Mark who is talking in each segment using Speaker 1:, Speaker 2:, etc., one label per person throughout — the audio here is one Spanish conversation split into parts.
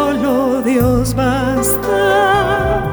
Speaker 1: solo Dios basta,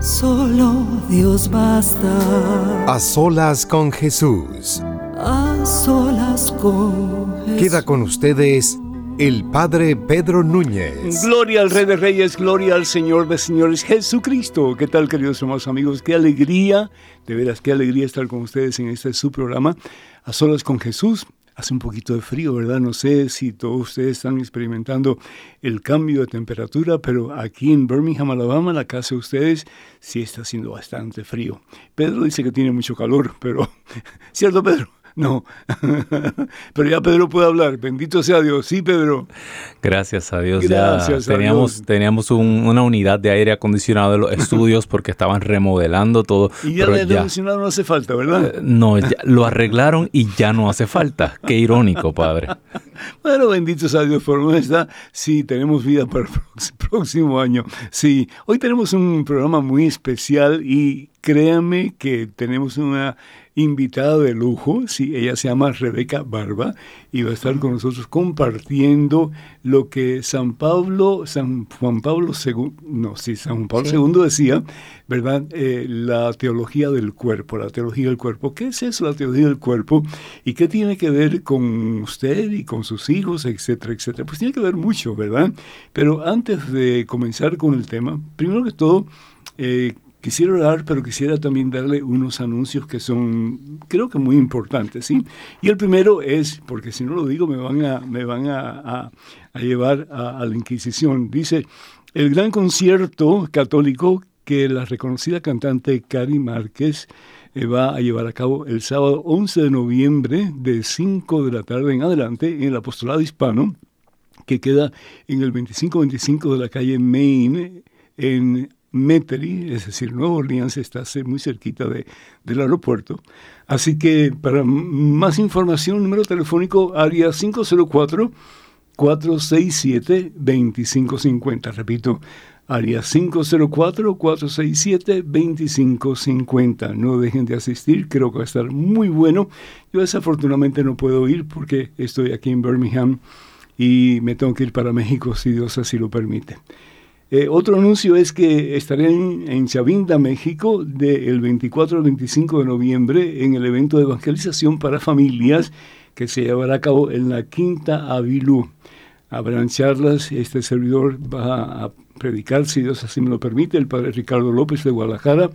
Speaker 1: solo Dios basta.
Speaker 2: A solas con Jesús.
Speaker 1: A solas con Jesús.
Speaker 2: Queda con ustedes el Padre Pedro Núñez.
Speaker 3: Gloria al Rey de Reyes, gloria al Señor de Señores, Jesucristo. ¿Qué tal, queridos hermanos amigos? Qué alegría, de veras, qué alegría estar con ustedes en este su programa, A Solas con Jesús. Hace un poquito de frío, ¿verdad? No sé si todos ustedes están experimentando el cambio de temperatura, pero aquí en Birmingham, Alabama, la casa de ustedes, sí está haciendo bastante frío. Pedro dice que tiene mucho calor, pero... ¿Cierto, Pedro? No, pero ya Pedro puede hablar. Bendito sea Dios. Sí, Pedro.
Speaker 4: Gracias a Dios.
Speaker 3: Gracias
Speaker 4: ya
Speaker 3: a
Speaker 4: teníamos,
Speaker 3: Dios.
Speaker 4: teníamos un- una unidad de aire acondicionado en los estudios porque estaban remodelando todo.
Speaker 3: Y ya el aire acondicionado no hace falta, ¿verdad?
Speaker 4: Eh, No, ya lo arreglaron y ya no hace falta. Qué irónico, padre.
Speaker 3: Bueno, bendito sea Dios, por está. Sí, tenemos vida para el próximo año. Sí, hoy tenemos un programa muy especial y créanme que tenemos una invitada de lujo. Sí, ella se llama Rebeca Barba y va a estar con nosotros compartiendo lo que San Pablo, San Juan Pablo II, no, sí, San Juan Pablo II decía, ¿verdad? Eh, la teología del cuerpo, la teología del cuerpo. ¿Qué es eso, la teología del cuerpo? ¿Y qué tiene que ver con usted y con sus hijos, etcétera, etcétera? Pues tiene que ver mucho, ¿verdad? Pero antes de comenzar con el tema, primero que todo, eh, Quisiera orar, pero quisiera también darle unos anuncios que son, creo que muy importantes, ¿sí? Y el primero es, porque si no lo digo me van a, me van a, llevar a, a la Inquisición. Dice, el gran concierto católico que la reconocida cantante Cari Márquez eh, va a llevar a cabo el sábado 11 de noviembre de 5 de la tarde en adelante en el apostolado hispano que queda en el 2525 de la calle Main, en Metairie, es decir, Nueva Orleans, está muy cerquita de, del aeropuerto. Así que para más información, número telefónico área 504-467-2550. Repito, área 504-467-2550. No dejen de asistir, creo que va a estar muy bueno. Yo desafortunadamente no puedo ir porque estoy aquí en Birmingham y me tengo que ir para México si Dios así lo permite. Eh, otro anuncio es que estaré en, en Chavinda, México, del 24 al 25 de noviembre en el evento de evangelización para familias que se llevará a cabo en la Quinta Avilú. Habrán charlas, este servidor va a predicar, si Dios así me lo permite, el padre Ricardo López de Guadalajara,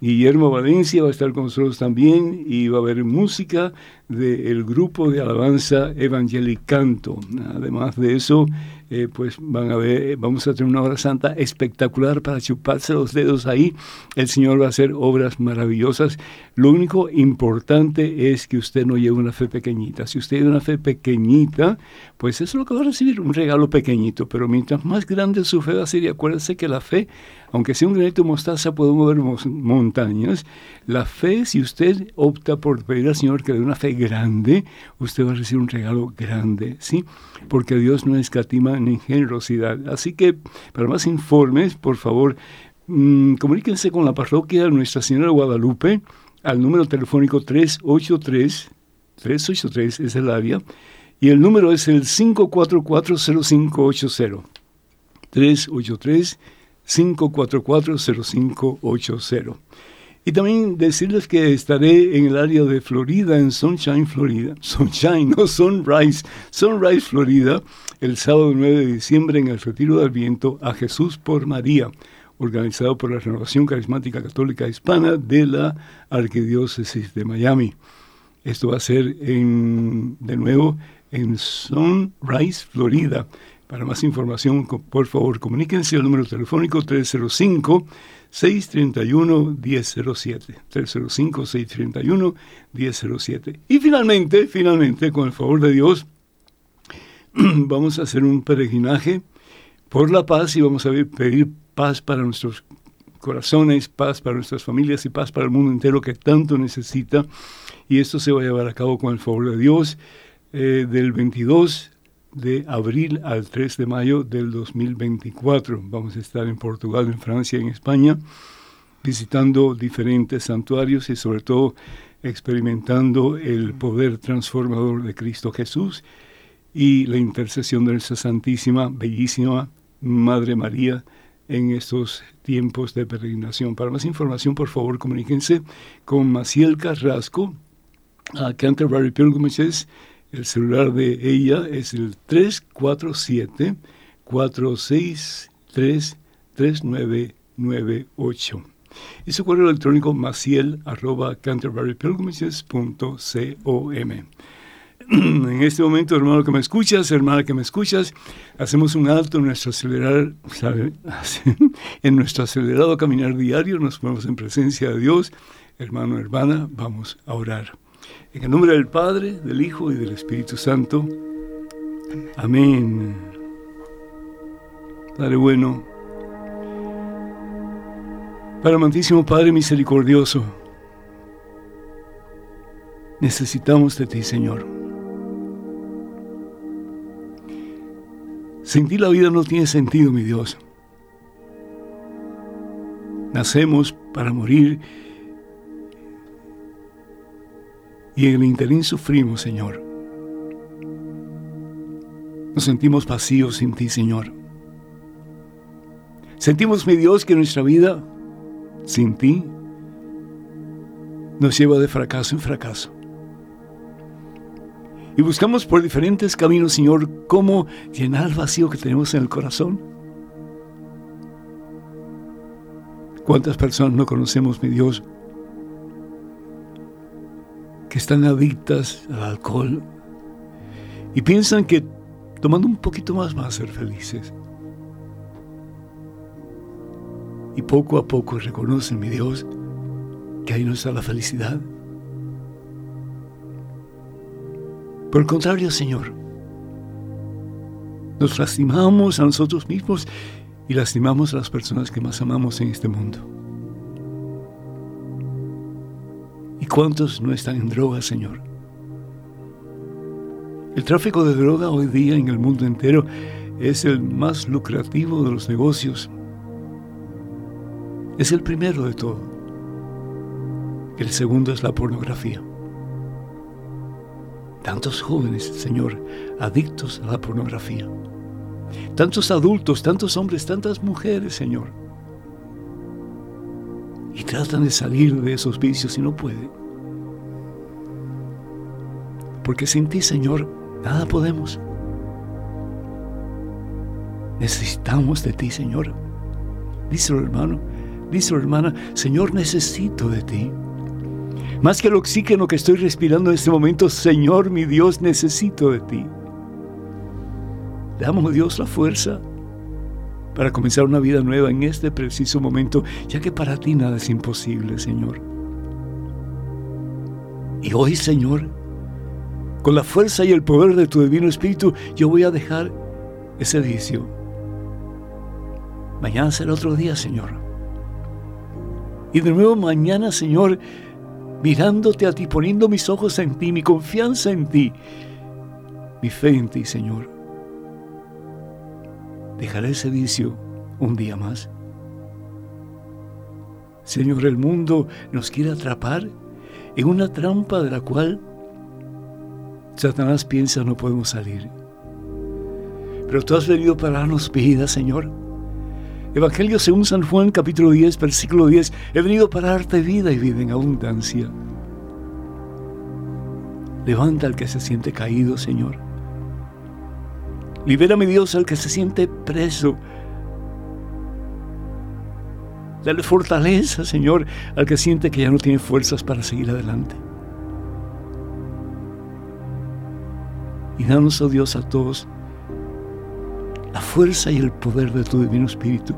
Speaker 3: Guillermo Valencia va a estar con nosotros también y va a haber música del grupo de alabanza Evangelicanto. Además de eso, eh, pues van a ver, vamos a tener una hora santa espectacular para chuparse los dedos ahí. El Señor va a hacer obras maravillosas. Lo único importante es que usted no lleve una fe pequeñita. Si usted lleva una fe pequeñita, pues eso es lo que va a recibir, un regalo pequeñito. Pero mientras más grande su fe va a ser, y acuérdese que la fe, aunque sea un granito de mostaza, puede mover montañas. La fe, si usted opta por pedir al Señor que le dé una fe grande, usted va a recibir un regalo grande, ¿sí? Porque Dios no escatima ni generosidad. Así que, para más informes, por favor, mm, comuníquense con la parroquia Nuestra Señora Guadalupe al número telefónico 383, 383 es el área, y el número es el 5440580. 383 5440580. Y también decirles que estaré en el área de Florida, en Sunshine, Florida. Sunshine, no Sunrise. Sunrise, Florida, el sábado 9 de diciembre en el Retiro del Viento a Jesús por María, organizado por la Renovación Carismática Católica Hispana de la Arquidiócesis de Miami. Esto va a ser en, de nuevo en Sunrise, Florida. Para más información, por favor, comuníquense al número telefónico 305 631-1007. 305-631-1007. Y finalmente, finalmente, con el favor de Dios, vamos a hacer un peregrinaje por la paz y vamos a pedir paz para nuestros corazones, paz para nuestras familias y paz para el mundo entero que tanto necesita. Y esto se va a llevar a cabo con el favor de Dios eh, del 22 de abril al 3 de mayo del 2024. Vamos a estar en Portugal, en Francia, en España, visitando diferentes santuarios y sobre todo experimentando el poder transformador de Cristo Jesús y la intercesión de nuestra Santísima, Bellísima Madre María en estos tiempos de peregrinación. Para más información, por favor, comuníquense con Maciel Carrasco a Canterbury Pilgrimages el celular de ella es el 347-463-3998. Y su correo electrónico maciel arroba. En este momento, hermano que me escuchas, hermana que me escuchas, hacemos un alto en nuestro, acelerar, en nuestro acelerado caminar diario, nos ponemos en presencia de Dios. Hermano, hermana, vamos a orar. En el nombre del Padre, del Hijo y del Espíritu Santo. Amén. Padre bueno, Padre amantísimo, Padre misericordioso, necesitamos de ti, Señor. Sin ti la vida no tiene sentido, mi Dios. Nacemos para morir y en el interín sufrimos, Señor. Nos sentimos vacíos sin ti, Señor. Sentimos, mi Dios, que nuestra vida sin ti nos lleva de fracaso en fracaso. Y buscamos por diferentes caminos, Señor, cómo llenar el vacío que tenemos en el corazón. ¿Cuántas personas no conocemos, mi Dios, que están adictas al alcohol y piensan que tomando un poquito más van a ser felices. Y poco a poco reconocen, mi Dios, que ahí no está la felicidad. Por el contrario, Señor, nos lastimamos a nosotros mismos y lastimamos a las personas que más amamos en este mundo. Cuántos no están en droga, Señor? El tráfico de droga hoy día en el mundo entero es el más lucrativo de los negocios. Es el primero de todo. El segundo es la pornografía. Tantos jóvenes, Señor, adictos a la pornografía. Tantos adultos, tantos hombres, tantas mujeres, Señor. Y tratan de salir de esos vicios y no pueden porque sin ti, Señor, nada podemos. Necesitamos de ti, Señor. Díselo, hermano, díselo, hermana, Señor, necesito de ti. Más que el oxígeno que estoy respirando en este momento, Señor, mi Dios, necesito de ti. damos a Dios la fuerza para comenzar una vida nueva en este preciso momento, ya que para ti nada es imposible, Señor. Y hoy, Señor, con la fuerza y el poder de tu divino Espíritu, yo voy a dejar ese vicio. Mañana será otro día, Señor. Y de nuevo mañana, Señor, mirándote a ti, poniendo mis ojos en ti, mi confianza en ti, mi fe en ti, Señor. Dejaré ese vicio un día más. Señor, el mundo nos quiere atrapar en una trampa de la cual Satanás piensa no podemos salir. Pero tú has venido para darnos vida, Señor. Evangelio según San Juan, capítulo 10, versículo 10. He venido para darte vida y vida en abundancia. Levanta al que se siente caído, Señor. Libérame, Dios, al que se siente preso. Dale fortaleza, Señor, al que siente que ya no tiene fuerzas para seguir adelante. Y danos, oh Dios, a todos la fuerza y el poder de tu Divino Espíritu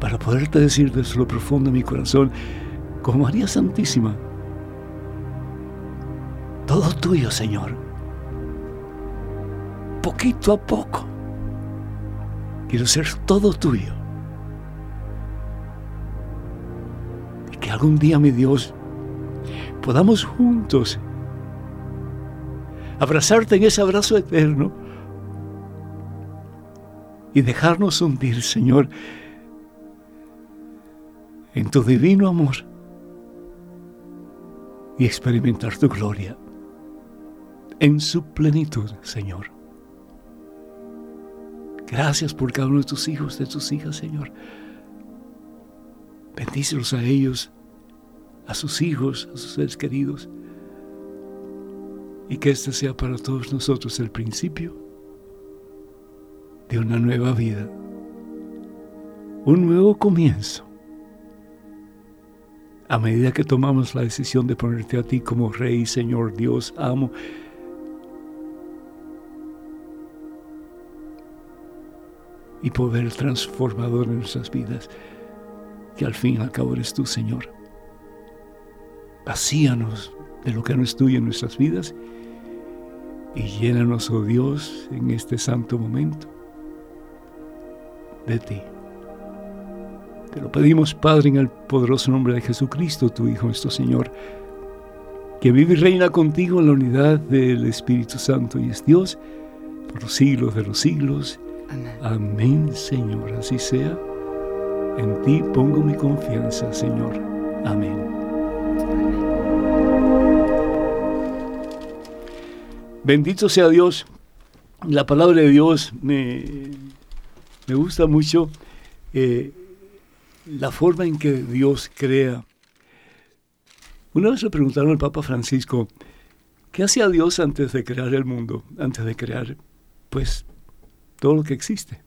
Speaker 3: para poderte decir desde lo profundo de mi corazón, como María Santísima, todo tuyo, Señor, poquito a poco. Quiero ser todo tuyo. Y que algún día, mi Dios, podamos juntos abrazarte en ese abrazo eterno y dejarnos hundir, Señor, en tu divino amor y experimentar tu gloria en su plenitud, Señor. Gracias por cada uno de tus hijos, de tus hijas, Señor. Bendícelos a ellos, a sus hijos, a sus seres queridos y que este sea para todos nosotros el principio de una nueva vida, un nuevo comienzo. A medida que tomamos la decisión de ponerte a ti como Rey, Señor, Dios, amo, y poder transformador en nuestras vidas, que al fin y al cabo eres tú, Señor. Vacíanos de lo que no es tuyo en nuestras vidas y llénanos, oh Dios, en este santo momento de ti. Te lo pedimos, Padre, en el poderoso nombre de Jesucristo, tu Hijo, nuestro Señor, que vive y reina contigo en la unidad del Espíritu Santo y es Dios por los siglos de los siglos. Amén. Señor, así sea. En ti pongo mi confianza, Señor. Amén. Bendito sea Dios. La palabra de Dios me, me gusta mucho eh, la forma en que Dios crea. Una vez le preguntaron al Papa Francisco, ¿qué hacía Dios antes de crear el mundo? Antes de crear, pues, todo lo que existe.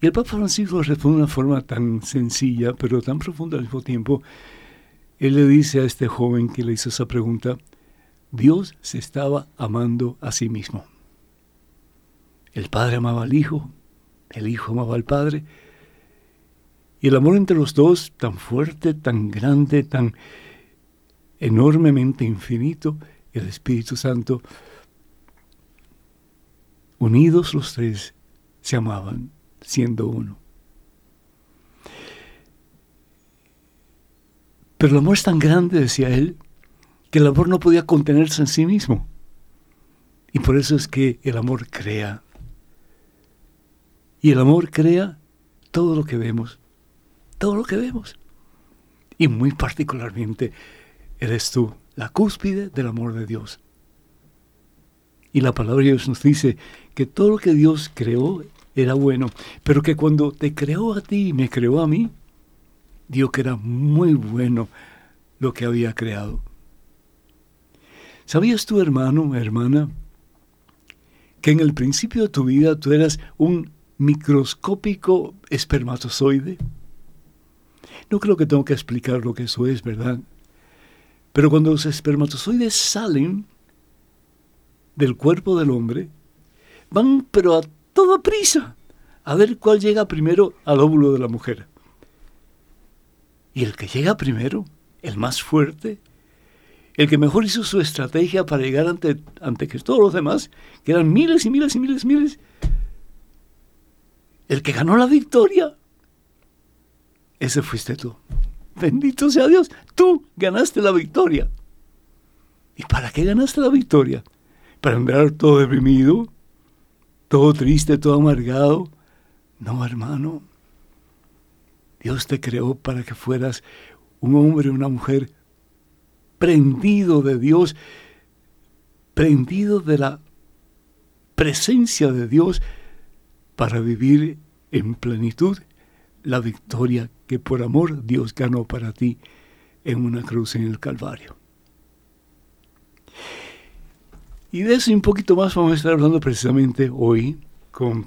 Speaker 3: Y el Papa Francisco responde de una forma tan sencilla, pero tan profunda al mismo tiempo. Él le dice a este joven que le hizo esa pregunta, Dios se estaba amando a sí mismo. El Padre amaba al Hijo, el Hijo amaba al Padre, y el amor entre los dos, tan fuerte, tan grande, tan enormemente infinito, el Espíritu Santo, unidos los tres, se amaban, siendo uno. Pero el amor es tan grande, decía él, que el amor no podía contenerse en sí mismo. Y por eso es que el amor crea. Y el amor crea todo lo que vemos, todo lo que vemos. Y muy particularmente eres tú, la cúspide del amor de Dios. Y la palabra de Dios nos dice que todo lo que Dios creó era bueno, pero que cuando te creó a ti y me creó a mí, dio que era muy bueno lo que había creado. ¿Sabías tú, hermano, hermana, que en el principio de tu vida tú eras un microscópico espermatozoide? No creo que tengo que explicar lo que eso es, ¿verdad? Pero cuando los espermatozoides salen del cuerpo del hombre, van pero a toda prisa a ver cuál llega primero al óvulo de la mujer. Y el que llega primero, el más fuerte, el que mejor hizo su estrategia para llegar ante, que todos los demás, que eran miles y miles y miles y miles, el que ganó la victoria, ese fuiste tú. Bendito sea Dios, tú ganaste la victoria. ¿Y para qué ganaste la victoria? ¿Para andar todo deprimido? ¿Todo triste, todo amargado? No, hermano. Dios te creó para que fueras un hombre, una mujer prendido de Dios, prendido de la presencia de Dios para vivir en plenitud la victoria que por amor Dios ganó para ti en una cruz en el Calvario. Y de eso y un poquito más vamos a estar hablando precisamente hoy con,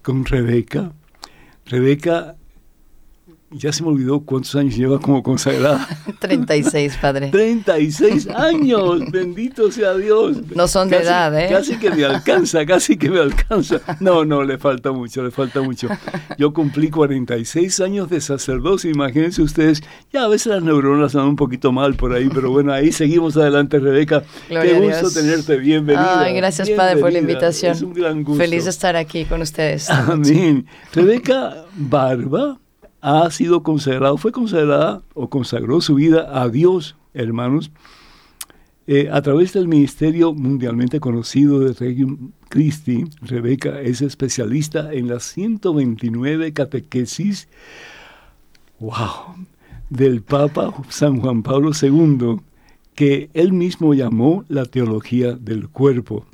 Speaker 3: con Rebeca. Rebeca ya se me olvidó cuántos años lleva como consagrada.
Speaker 5: 36, padre.
Speaker 3: 36 años, bendito sea Dios.
Speaker 5: No son de edad, ¿eh?
Speaker 3: Casi que me alcanza, casi que me alcanza. No, no, le falta mucho, le falta mucho. Yo cumplí 46 años de sacerdocio, imagínense ustedes, ya a veces las neuronas van un poquito mal por ahí, pero bueno, ahí seguimos adelante, Rebeca. Qué gusto tenerte, bienvenida.
Speaker 5: Ay, gracias, Padre, por la invitación.
Speaker 3: Es un gran gusto.
Speaker 5: Feliz de estar aquí con ustedes.
Speaker 3: Amén. Rebeca Barba ha sido consagrado, fue consagrada o consagró su vida a Dios, hermanos, eh, a través del ministerio mundialmente conocido de Regium Christi. Rebeca es especialista en las 129 catequesis, wow, del Papa San Juan Pablo II, que él mismo llamó la teología del cuerpo.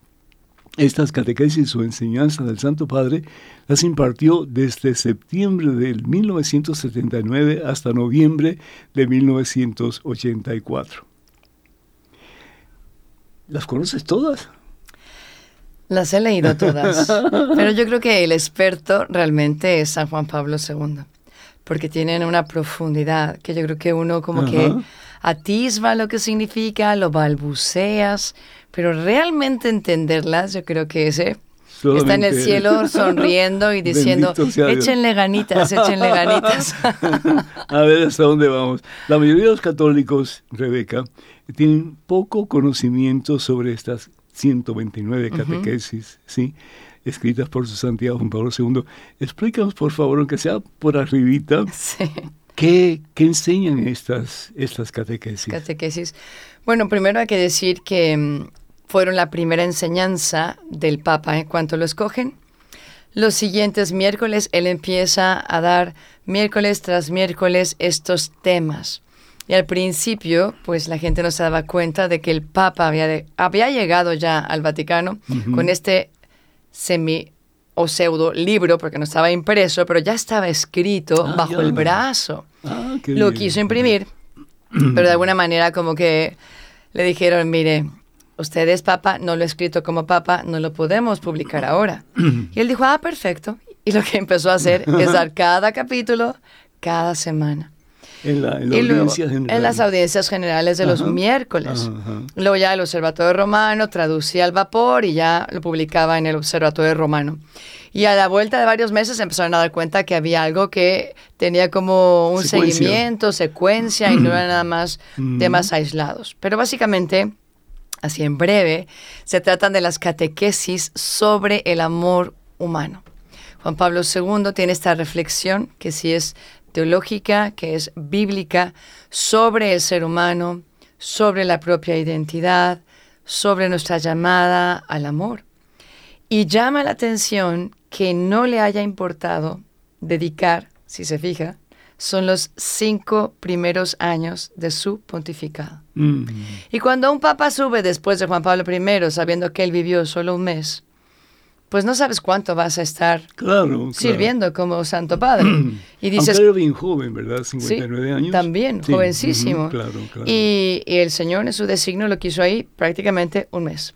Speaker 3: Estas catequesis o enseñanza del Santo Padre las impartió desde septiembre del 1979 hasta noviembre de 1984. ¿Las conoces todas?
Speaker 5: Las he leído todas, pero yo creo que el experto realmente es San Juan Pablo II, porque tienen una profundidad que yo creo que uno como que atisba lo que significa, lo balbuceas, pero realmente entenderlas, yo creo que ese está en el cielo sonriendo y diciendo, échenle ganitas, échenle ganitas.
Speaker 3: A ver hasta dónde vamos. La mayoría de los católicos, Rebeca, tienen poco conocimiento sobre estas 129 catequesis, ¿sí? escritas por su santidad Juan Pablo II. Explícanos, por favor, aunque sea por arribita, ¿qué, ¿qué, enseñan estas, estas catequesis?
Speaker 5: Catequesis. Bueno, primero hay que decir que mm, fueron la primera enseñanza del Papa en cuanto lo escogen. Los siguientes miércoles él empieza a dar miércoles tras miércoles estos temas. Y al principio, pues la gente no se daba cuenta de que el Papa había, había llegado ya al Vaticano con este semi o pseudo libro, porque no estaba impreso, pero ya estaba escrito ah, bajo el brazo. Ah, lo quiso imprimir, pero de alguna manera como que le dijeron, mire, usted es papa, no lo he escrito como papa, no lo podemos publicar ahora. Y él dijo, ah, perfecto. Y lo que empezó a hacer es dar cada capítulo cada semana.
Speaker 3: En, la, en,
Speaker 5: las audiencias generales de los miércoles. Luego ya el Observatorio Romano traducía al vapor y ya lo publicaba en el Observatorio Romano. Y a la vuelta de varios meses empezaron a dar cuenta que había algo que tenía como un seguimiento, secuencia y no era nada más temas aislados. Pero básicamente así en breve, se tratan de las catequesis sobre el amor humano. Juan Pablo II tiene esta reflexión que sí es teológica, que es bíblica, sobre el ser humano, sobre la propia identidad, sobre nuestra llamada al amor. Y llama la atención que no le haya importado dedicar, si se fija, son los cinco primeros años de su pontificado. Mm. Y cuando un papa sube después de Juan Pablo I, sabiendo que él vivió solo un mes, pues no sabes cuánto vas a estar sirviendo como Santo Padre.
Speaker 3: y dices, Aunque bien joven, ¿verdad? 59 años.
Speaker 5: También, jovencísimo. y, y, el Señor en su designio lo quiso ahí prácticamente un mes.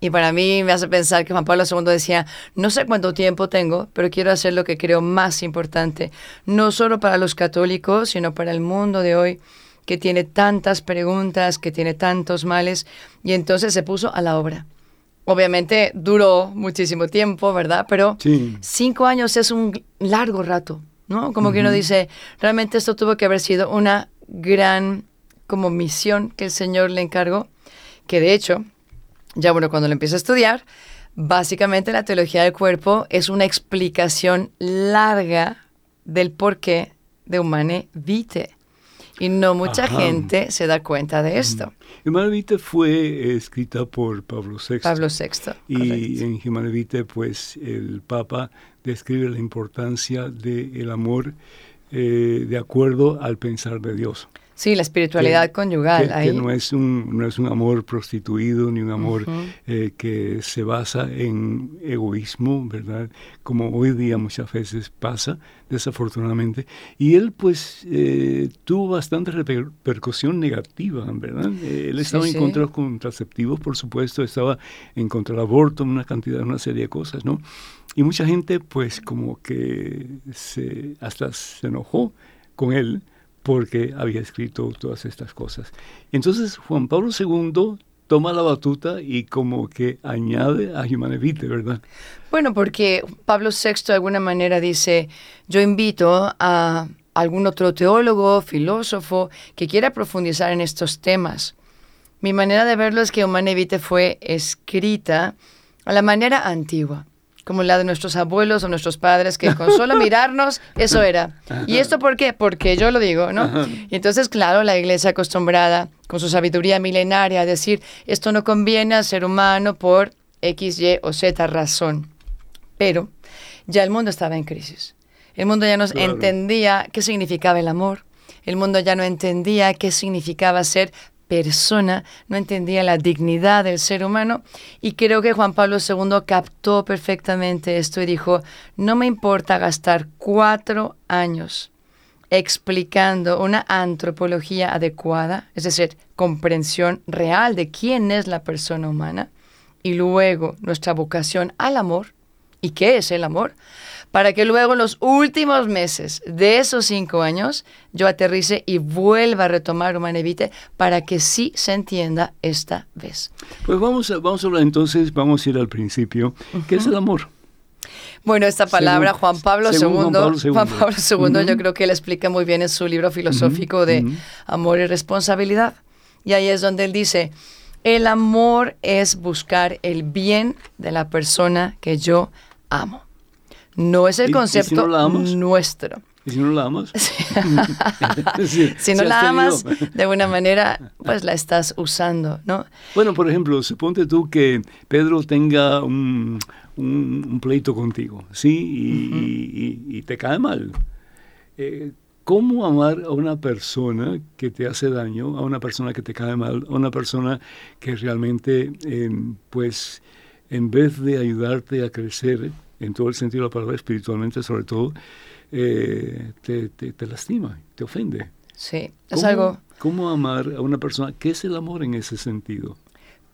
Speaker 5: Y para mí me hace pensar que Juan Pablo II decía, no sé cuánto tiempo tengo, pero quiero hacer lo que creo más importante, no solo para los católicos, sino para el mundo de hoy, que tiene tantas preguntas, que tiene tantos males, y entonces se puso a la obra. Obviamente duró muchísimo tiempo, ¿verdad? Pero cinco años es un largo rato, ¿no? Como que uno dice, realmente esto tuvo que haber sido una gran como misión que el Señor le encargó, que de hecho ya bueno, cuando lo empiezo a estudiar, básicamente la teología del cuerpo es una explicación larga del porqué de Humane Vitae. Y no mucha gente se da cuenta de esto.
Speaker 3: Humane Vitae fue escrita por Pablo VI.
Speaker 5: Pablo VI.
Speaker 3: Y en Humane Vitae, pues el Papa describe la importancia del amor eh, de acuerdo al pensar de Dios.
Speaker 5: Sí, la espiritualidad conyugal.
Speaker 3: Que,
Speaker 5: ahí.
Speaker 3: no, es un, no es un amor prostituido ni un amor eh, que se basa en egoísmo, ¿verdad? Como hoy día muchas veces pasa, desafortunadamente. Y él pues eh, tuvo bastante repercusión negativa, ¿verdad? Eh, él estaba en contra de los contraceptivos, por supuesto, estaba en contra del aborto, una cantidad, una serie de cosas, ¿no? Y mucha gente pues como que se, hasta se enojó con él porque había escrito todas estas cosas. Entonces Juan Pablo II toma la batuta y como que añade a Humanevite, ¿verdad?
Speaker 5: Bueno, porque Pablo VI de alguna manera dice, yo invito a algún otro teólogo, filósofo, que quiera profundizar en estos temas. Mi manera de verlo es que Humanevite fue escrita a la manera antigua como la de nuestros abuelos o nuestros padres, que con solo mirarnos, eso era. ¿Y esto por qué? Porque yo lo digo, ¿no? Y entonces, claro, la iglesia acostumbrada, con su sabiduría milenaria, a decir, esto no conviene al ser humano por X, Y o Z razón. Pero ya el mundo estaba en crisis. El mundo ya no entendía qué significaba el amor. El mundo ya no entendía qué significaba ser persona, no entendía la dignidad del ser humano. Y creo que Juan Pablo II captó perfectamente esto y dijo, no me importa gastar cuatro años explicando una antropología adecuada, es decir, comprensión real de quién es la persona humana y luego nuestra vocación al amor y qué es el amor, para que luego en los últimos meses de esos cinco años yo aterrice y vuelva a retomar Humanevite para que sí se entienda esta vez.
Speaker 3: Pues vamos a, vamos a hablar entonces, vamos a ir al principio. ¿Qué es el amor?
Speaker 5: Bueno, esta palabra Juan Pablo II, Juan Pablo II, yo creo que él explica muy bien en su libro filosófico de Amor y Responsabilidad. Y ahí es donde él dice, el amor es buscar el bien de la persona que yo amo. No es el concepto nuestro.
Speaker 3: ¿Y si no la amas?
Speaker 5: si no la amas, de alguna manera, pues la estás usando, ¿no?
Speaker 3: Bueno, por ejemplo, suponte tú que Pedro tenga un, pleito contigo, ¿sí? Y, te cae mal. Eh, ¿Cómo amar a una persona que te hace daño, a una persona que te cae mal, a una persona que realmente, em, pues, en vez de ayudarte a crecer, en todo el sentido de la palabra, espiritualmente sobre todo, eh, te, te, lastima, te ofende.
Speaker 5: Sí, es algo...
Speaker 3: ¿Cómo amar a una persona? ¿Qué es el amor en ese sentido?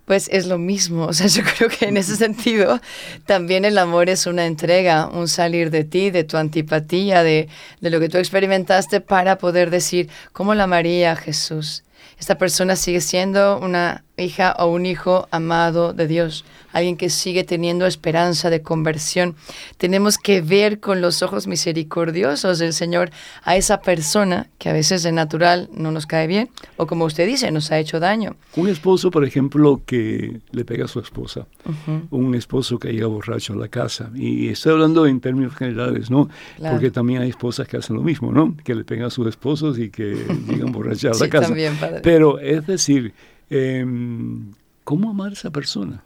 Speaker 5: Pues es lo mismo, o sea, yo creo que en ese sentido también el amor es una entrega, un salir de ti, de tu antipatía, de, de lo que tú experimentaste para poder decir, ¿cómo la amaría a Jesús? Esta persona sigue siendo una hija o un hijo amado de Dios, alguien que sigue teniendo esperanza de conversión. Tenemos que ver con los ojos misericordiosos del Señor a esa persona que a veces de natural no nos cae bien o como usted dice, nos ha hecho daño.
Speaker 3: Un esposo, por ejemplo, que le pega a su esposa, un esposo que llega borracho a la casa, y estoy hablando en términos generales, ¿no? Porque también hay esposas que hacen lo mismo, ¿no? Que le pegan a sus esposos y que llegan borrachos a la casa.
Speaker 5: También,
Speaker 3: Pero es decir, Em, ¿cómo amar a esa persona?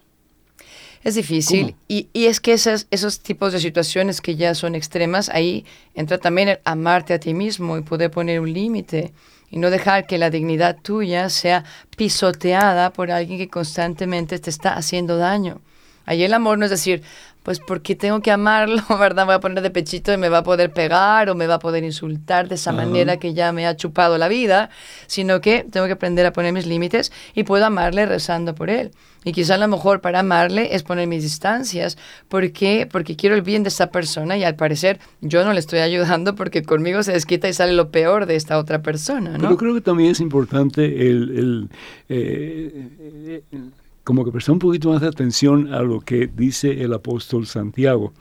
Speaker 5: Es difícil y, y, es que esas, esos tipos de situaciones que ya son extremas, ahí entra también el amarte a ti mismo y poder poner un límite y no dejar que la dignidad tuya sea pisoteada por alguien que constantemente te está haciendo daño. Ahí el amor no es decir, pues porque tengo que amarlo, ¿verdad? Voy a poner de pechito y me va a poder pegar o me va a poder insultar de esa manera que ya me ha chupado la vida, sino que tengo que aprender a poner mis límites y puedo amarle rezando por él. Y quizá lo mejor para amarle es poner mis distancias. ¿Por qué? Porque quiero el bien de esta persona y al parecer yo no le estoy ayudando porque conmigo se desquita y sale lo peor de esta otra persona, ¿no?
Speaker 3: Pero creo que también es importante el... el eh, eh, como que prestar un poquito más de atención a lo que dice el apóstol Santiago,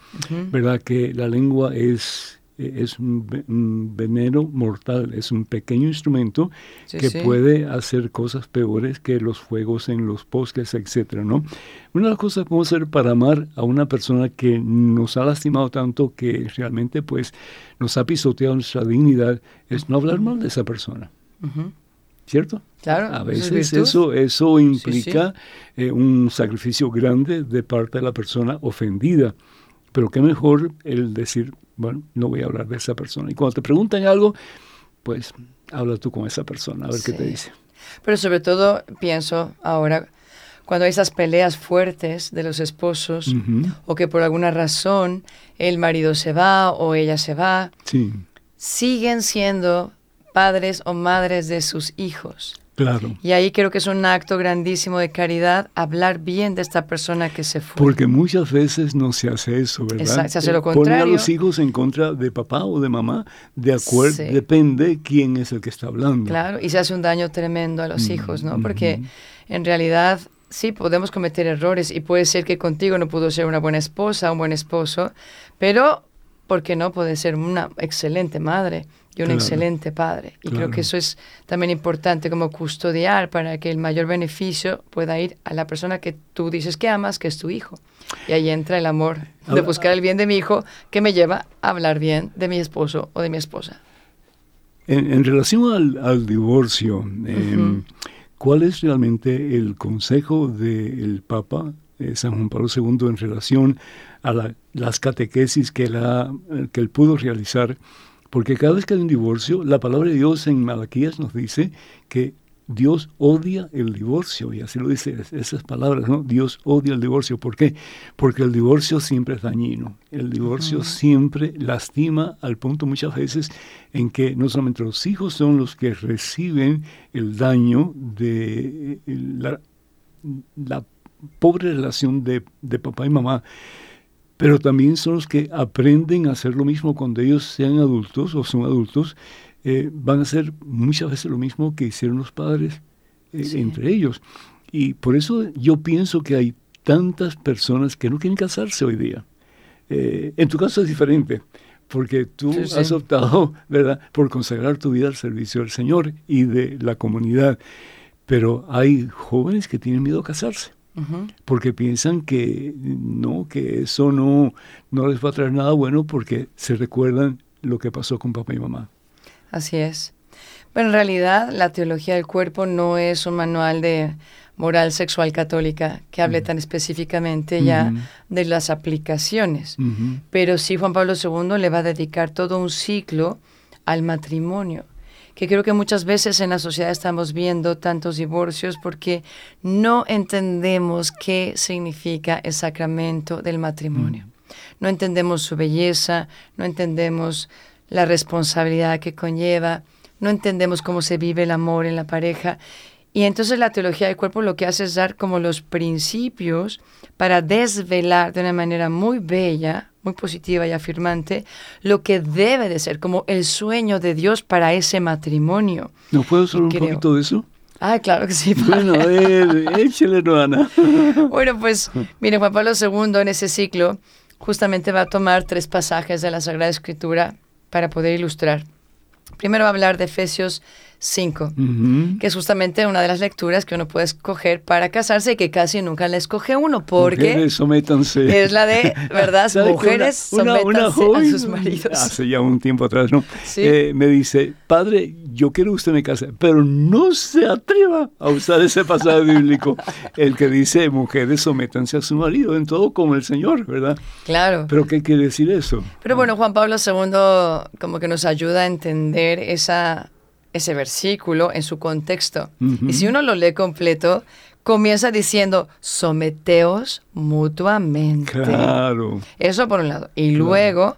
Speaker 3: ¿verdad? Que la lengua es, es un, veneno mortal, es un pequeño instrumento que puede hacer cosas peores que los fuegos en los bosques, etcétera, ¿no? Una de las cosas que podemos hacer para amar a una persona que nos ha lastimado tanto que realmente pues nos ha pisoteado nuestra dignidad es no hablar mal de esa persona. ¿Cierto?
Speaker 5: Claro.
Speaker 3: A veces eso, eso implica eh, un sacrificio grande de parte de la persona ofendida. Pero qué mejor el decir, bueno, no voy a hablar de esa persona. Y cuando te preguntan algo, pues habla tú con esa persona, a ver qué te dice.
Speaker 5: Pero sobre todo pienso ahora, cuando hay esas peleas fuertes de los esposos, o que por alguna razón el marido se va o ella se va, siguen siendo padres o madres de sus hijos.
Speaker 3: Claro.
Speaker 5: Y ahí creo que es un acto grandísimo de caridad hablar bien de esta persona que se fue.
Speaker 3: Porque muchas veces no se hace eso, ¿verdad?
Speaker 5: Exacto, se hace lo contrario.
Speaker 3: Poner a los hijos en contra de papá o de mamá, de acuerdo, depende quién es el que está hablando.
Speaker 5: Claro, y se hace un daño tremendo a los mm, hijos, ¿no? Porque en realidad sí podemos cometer errores y puede ser que contigo no pudo ser una buena esposa, un buen esposo, pero ¿por qué no puede ser una excelente madre? Y un excelente padre. Y creo que eso es también importante como custodiar para que el mayor beneficio pueda ir a la persona que tú dices que amas, que es tu hijo. Y ahí entra el amor de buscar el bien de mi hijo que me lleva a hablar bien de mi esposo o de mi esposa.
Speaker 3: En, relación al, divorcio, em, ¿cuál es realmente el consejo del Papa eh, San Juan Pablo II en relación a las catequesis que, la, que él pudo realizar porque cada vez que hay un divorcio, la palabra de Dios en Malaquías nos dice que Dios odia el divorcio, y así lo dice esas palabras, ¿no? Dios odia el divorcio. ¿Por qué? Porque el divorcio siempre es dañino. El divorcio siempre lastima al punto muchas veces en que no solamente los hijos son los que reciben el daño de la, pobre relación de, de papá y mamá, pero también son los que aprenden a hacer lo mismo cuando ellos sean adultos o son adultos, eh, van a hacer muchas veces lo mismo que hicieron los padres eh, entre ellos. Y por eso yo pienso que hay tantas personas que no quieren casarse hoy día. Eh, en tu caso es diferente, porque tú has optado, ¿verdad?, por consagrar tu vida al servicio del Señor y de la comunidad. Pero hay jóvenes que tienen miedo a casarse porque piensan que no, que eso no, no les va a traer nada bueno porque se recuerdan lo que pasó con papá y mamá.
Speaker 5: Así es. Bueno, en realidad la teología del cuerpo no es un manual de moral sexual católica que hable tan específicamente ya de las aplicaciones, pero sí Juan Pablo II le va a dedicar todo un ciclo al matrimonio que creo que muchas veces en la sociedad estamos viendo tantos divorcios porque no entendemos qué significa el sacramento del matrimonio. Mm. No entendemos su belleza, no entendemos la responsabilidad que conlleva, no entendemos cómo se vive el amor en la pareja. Y entonces la teología del cuerpo lo que hace es dar como los principios para desvelar de una manera muy bella muy positiva y afirmante, lo que debe de ser como el sueño de Dios para ese matrimonio.
Speaker 3: ¿No puedo solo un poquito de eso?
Speaker 5: Ah, claro que sí.
Speaker 3: Bueno, a ver, échale, Ana.
Speaker 5: bueno, pues, mire, Juan Pablo II en ese ciclo justamente va a tomar tres pasajes de la Sagrada Escritura para poder ilustrar. Primero va a hablar de Efesios 5, que es justamente una de las lecturas que uno puede escoger para casarse y que casi nunca la escoge uno, porque
Speaker 3: mujeres, sométanse.
Speaker 5: es la de, ¿verdad? Mujeres, sométanse a sus maridos.
Speaker 3: Hace ya un tiempo atrás, ¿no? Eh, me dice, padre, yo quiero que usted me case, pero no se atreva a usar ese pasaje bíblico, el que dice, mujeres, sométanse a su marido, en todo como el Señor, ¿verdad?
Speaker 5: Claro.
Speaker 3: Pero ¿qué quiere decir eso?
Speaker 5: Pero bueno, Juan Pablo II como que nos ayuda a entender esa ese versículo en su contexto. Y si uno lo lee completo, comienza diciendo, someteos mutuamente.
Speaker 3: Claro.
Speaker 5: Eso por un lado. Y luego...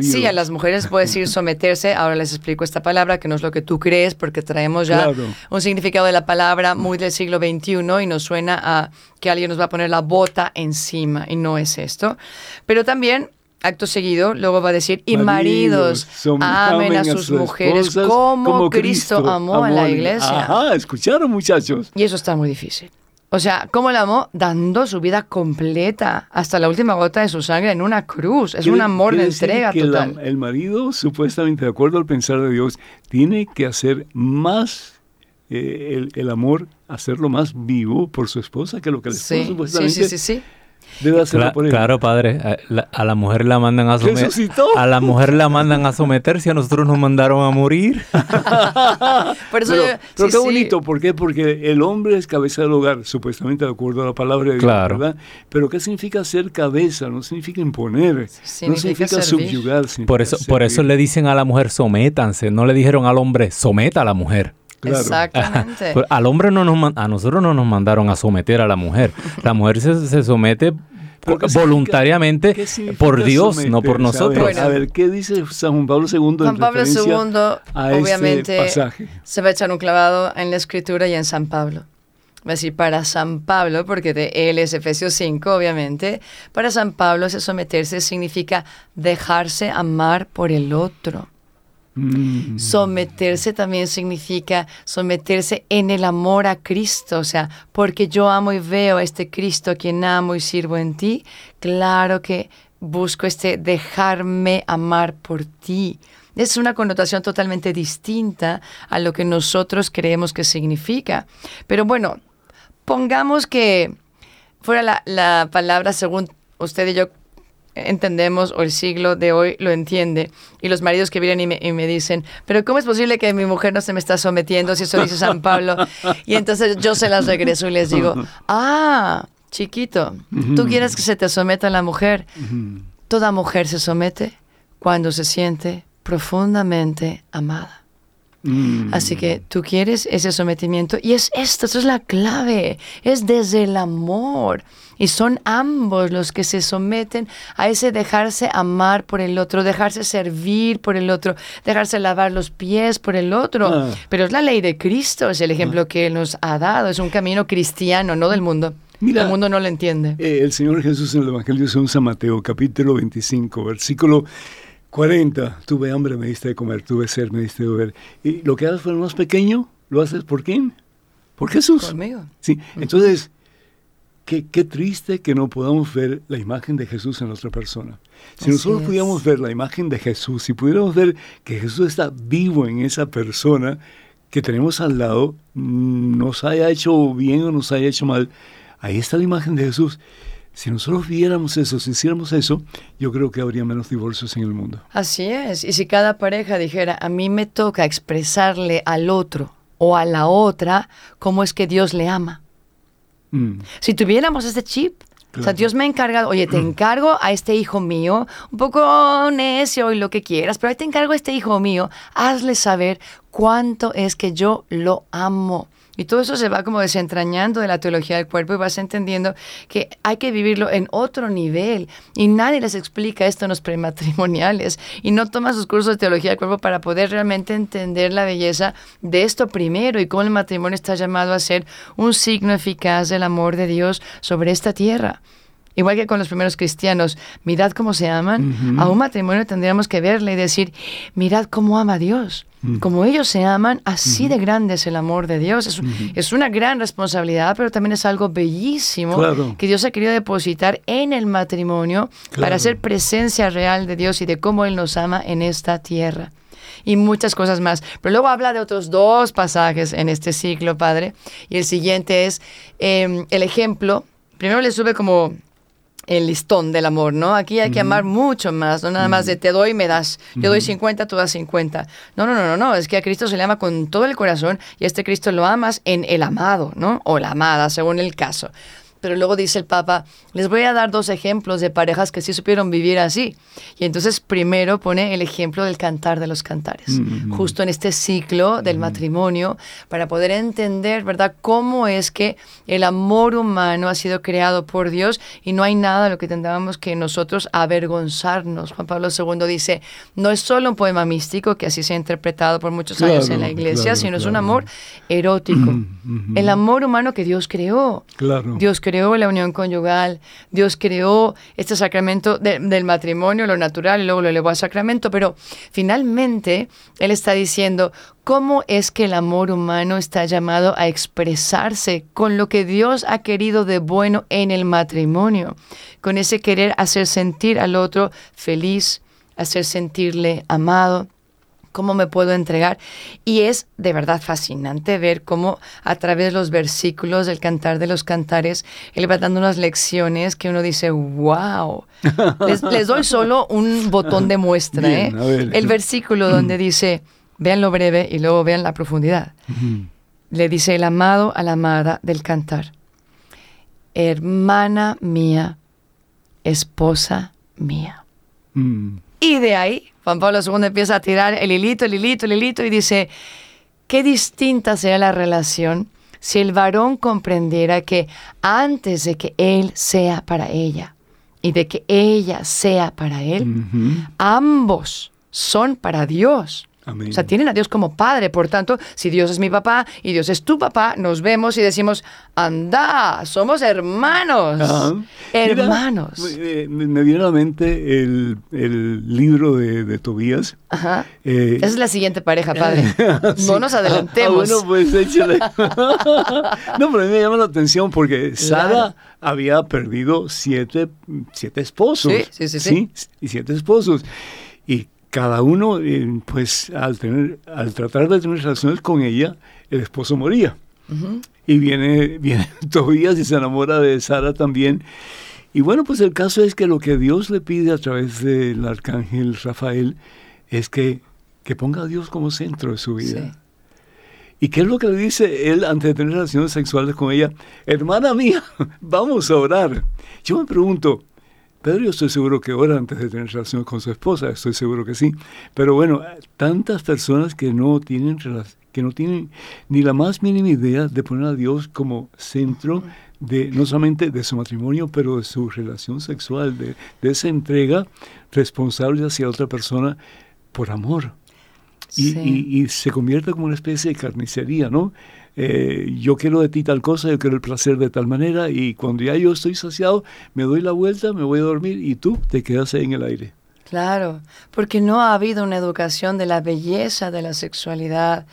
Speaker 5: Sí, a las mujeres puede decir someterse. Ahora les explico esta palabra, que no es lo que tú crees, porque traemos ya un significado de la palabra muy del siglo XXI y nos suena a que alguien nos va a poner la bota encima, y no es esto. Pero también acto seguido, luego va a decir, y maridos, amen a sus, mujeres como, Cristo, amó, a la iglesia.
Speaker 3: Ajá, escucharon muchachos.
Speaker 5: Y eso está muy difícil. O sea, ¿cómo la amó? Dando su vida completa hasta la última gota de su sangre en una cruz. Es un amor de entrega total.
Speaker 3: el marido, supuestamente, de acuerdo al pensar de Dios, tiene que hacer más eh, el, amor, hacerlo más vivo por su esposa que lo que el esposo
Speaker 5: supuestamente. Sí, sí, sí, sí.
Speaker 3: Debe hacerlo por él.
Speaker 4: Claro, padre. A la, mujer la mandan a someter. A la mujer la mandan a someterse, a nosotros nos mandaron a morir.
Speaker 5: por eso
Speaker 3: pero, qué bonito, ¿por qué? Porque el hombre es cabeza del hogar, supuestamente de acuerdo a la palabra de Dios, ¿verdad? Pero ¿qué significa ser cabeza? No significa imponer, no significa subyugar.
Speaker 4: por eso, por eso le dicen a la mujer sométanse, no le dijeron al hombre someta a la mujer.
Speaker 5: Exactamente.
Speaker 4: al hombre no nos a nosotros no nos mandaron a someter a la mujer. La mujer se, somete voluntariamente por Dios, no por nosotros.
Speaker 3: A ver, ¿qué dice San Juan Pablo II?
Speaker 5: Juan Pablo II, obviamente, se va a echar un clavado en la escritura y en San Pablo. Va a decir, para San Pablo, porque de él es Efesios 5, obviamente, para San Pablo ese someterse significa dejarse amar por el otro. Mm. Someterse también significa someterse en el amor a Cristo, o sea, porque yo amo y veo a este Cristo quien amo y sirvo en ti, claro que busco este dejarme amar por ti. Es una connotación totalmente distinta a lo que nosotros creemos que significa. Pero bueno, pongamos que fuera la, la palabra según usted y yo entendemos o el siglo de hoy lo entiende. Y los maridos que vienen y me, dicen, pero ¿cómo es posible que mi mujer no se me está sometiendo si eso dice San Pablo? Y entonces yo se las regreso y les digo, ah, chiquito, tú quieres que se te someta la mujer. Toda mujer se somete cuando se siente profundamente amada. Mm. Así que tú quieres ese sometimiento y es esto, eso es la clave, es desde el amor. Y son ambos los que se someten a ese dejarse amar por el otro, dejarse servir por el otro, dejarse lavar los pies por el otro. Ah. Pero es la ley de Cristo, es el ejemplo ah. que Él nos ha dado, es un camino cristiano, no del mundo. el mundo no lo entiende.
Speaker 3: Eh, el Señor Jesús en el Evangelio de San Mateo, capítulo 25, versículo 40. Tuve hambre, me diste de comer, tuve sed, me diste de beber. Y lo que haces por el más pequeño, ¿lo haces por quién? Por Jesús.
Speaker 5: Conmigo.
Speaker 3: Sí, entonces Qué, triste que no podamos ver la imagen de Jesús en nuestra persona. Si nosotros pudiéramos ver la imagen de Jesús, si pudiéramos ver que Jesús está vivo en esa persona que tenemos al lado, mm, nos haya hecho bien o nos haya hecho mal, ahí está la imagen de Jesús. Si nosotros viéramos eso, si hiciéramos eso, yo creo que habría menos divorcios en el mundo.
Speaker 5: Así es. Y si cada pareja dijera, a mí me toca expresarle al otro o a la otra cómo es que Dios le ama Mm. Si tuviéramos este chip, o sea, Dios me ha encargado, oye, te encargo a este hijo mío, un poco necio y lo que quieras, pero ahí te encargo a este hijo mío, hazle saber cuánto es que yo lo amo. Y todo eso se va como desentrañando de la teología del cuerpo y vas entendiendo que hay que vivirlo en otro nivel. Y nadie les explica esto en los prematrimoniales. Y no toma sus cursos de teología del cuerpo para poder realmente entender la belleza de esto primero y cómo el matrimonio está llamado a ser un signo eficaz del amor de Dios sobre esta tierra. Igual que con los primeros cristianos, mirad cómo se aman, a un matrimonio tendríamos que verle y decir, mirad cómo ama Dios. Mm. Como ellos se aman, así de grande es el amor de Dios. Es, una gran responsabilidad, pero también es algo bellísimo que Dios ha querido depositar en el matrimonio para hacer presencia real de Dios y de cómo Él nos ama en esta tierra y muchas cosas más. Pero luego habla de otros dos pasajes en este ciclo, Padre. Y el siguiente es em, el ejemplo. Primero le sube como el listón del amor, ¿no? Aquí hay que amar mucho más, no nada más de te doy, me das. Yo doy 50, tú das 50. No, no, no, no, no, es que a Cristo se le ama con todo el corazón y a este Cristo lo amas en el amado, ¿no? O la amada, según el caso. Pero luego dice el Papa, les voy a dar dos ejemplos de parejas que sí supieron vivir así. Y entonces primero pone el ejemplo del cantar de los cantares, mm, mm. justo en este ciclo del mm. matrimonio, para poder entender, ¿verdad?, cómo es que el amor humano ha sido creado por Dios y no hay nada de lo que tendríamos que nosotros avergonzarnos. Juan Pablo II dice, no es solo un poema místico, que así se ha interpretado por muchos años en la iglesia, sino es un amor erótico. El amor humano que Dios creó.
Speaker 3: Claro.
Speaker 5: Dios creó la unión conyugal, Dios creó este sacramento del matrimonio, lo natural, y luego lo elevó a sacramento, pero finalmente Él está diciendo, ¿cómo es que el amor humano está llamado a expresarse con lo que Dios ha querido de bueno en el matrimonio? Con ese querer hacer sentir al otro feliz, hacer sentirle amado ¿Cómo me puedo entregar? Y es de verdad fascinante ver cómo a través de los versículos del cantar de los cantares, él va dando unas lecciones que uno dice, wow. Les, doy solo un botón de muestra. ¿eh? El versículo donde dice, vean lo breve y luego vean la profundidad. Le dice el amado a la amada del cantar, hermana mía, esposa mía. Mm. Y de ahí Juan Pablo II empieza a tirar el hilito, el hilito, el hilito y dice, qué distinta sería la relación si el varón comprendiera que antes de que él sea para ella y de que ella sea para él, ambos son para Dios. O sea, tienen a Dios como padre. Por tanto, si Dios es mi papá y Dios es tu papá, nos vemos y decimos, anda, somos hermanos. Hermanos.
Speaker 3: Eh, me, viene a la mente el, libro de, Tobías.
Speaker 5: Ajá. Eh, Esa es la siguiente pareja, padre. No nos adelantemos.
Speaker 3: Ah, bueno, pues échale. no, pero a mí me llama la atención porque Sara había perdido siete, siete esposos.
Speaker 5: Sí, sí, sí, sí.
Speaker 3: Y siete esposos. Cada uno, eh, pues al, tener, al tratar de tener relaciones con ella, el esposo moría. Y viene, viene Tobías y se enamora de Sara también. Y bueno, pues el caso es que lo que Dios le pide a través del arcángel Rafael es que, que ponga a Dios como centro de su vida. ¿Y qué es lo que le dice él antes de tener relaciones sexuales con ella? Hermana mía, vamos a orar. Yo me pregunto, Pedro yo estoy seguro que ora antes de tener relación con su esposa, estoy seguro que sí. Pero bueno, tantas personas que no tienen que no tienen ni la más mínima idea de poner a Dios como centro de no solamente de su matrimonio, pero de su relación sexual, de, esa entrega responsable hacia otra persona por amor. Y, y, se convierte como una especie de carnicería, ¿no? Eh, yo quiero de ti tal cosa, yo quiero el placer de tal manera, y cuando ya yo estoy saciado, me doy la vuelta, me voy a dormir y tú te quedas ahí en el aire.
Speaker 5: Claro, porque no ha habido una educación de la belleza de la sexualidad,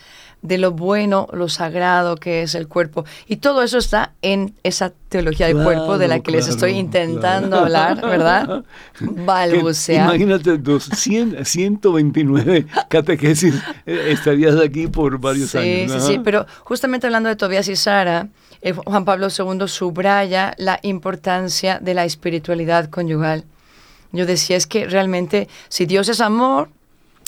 Speaker 5: de lo bueno, lo sagrado que es el cuerpo. Y todo eso está en esa teología del cuerpo de la que les estoy intentando hablar, ¿verdad? Balbucear.
Speaker 3: Imagínate, 129 catequesis, eh, estarías aquí por varios años.
Speaker 5: Sí, sí, pero justamente hablando de Tobías y Sara, eh, Juan Pablo II subraya la importancia de la espiritualidad conyugal. Yo decía, es que realmente si Dios es amor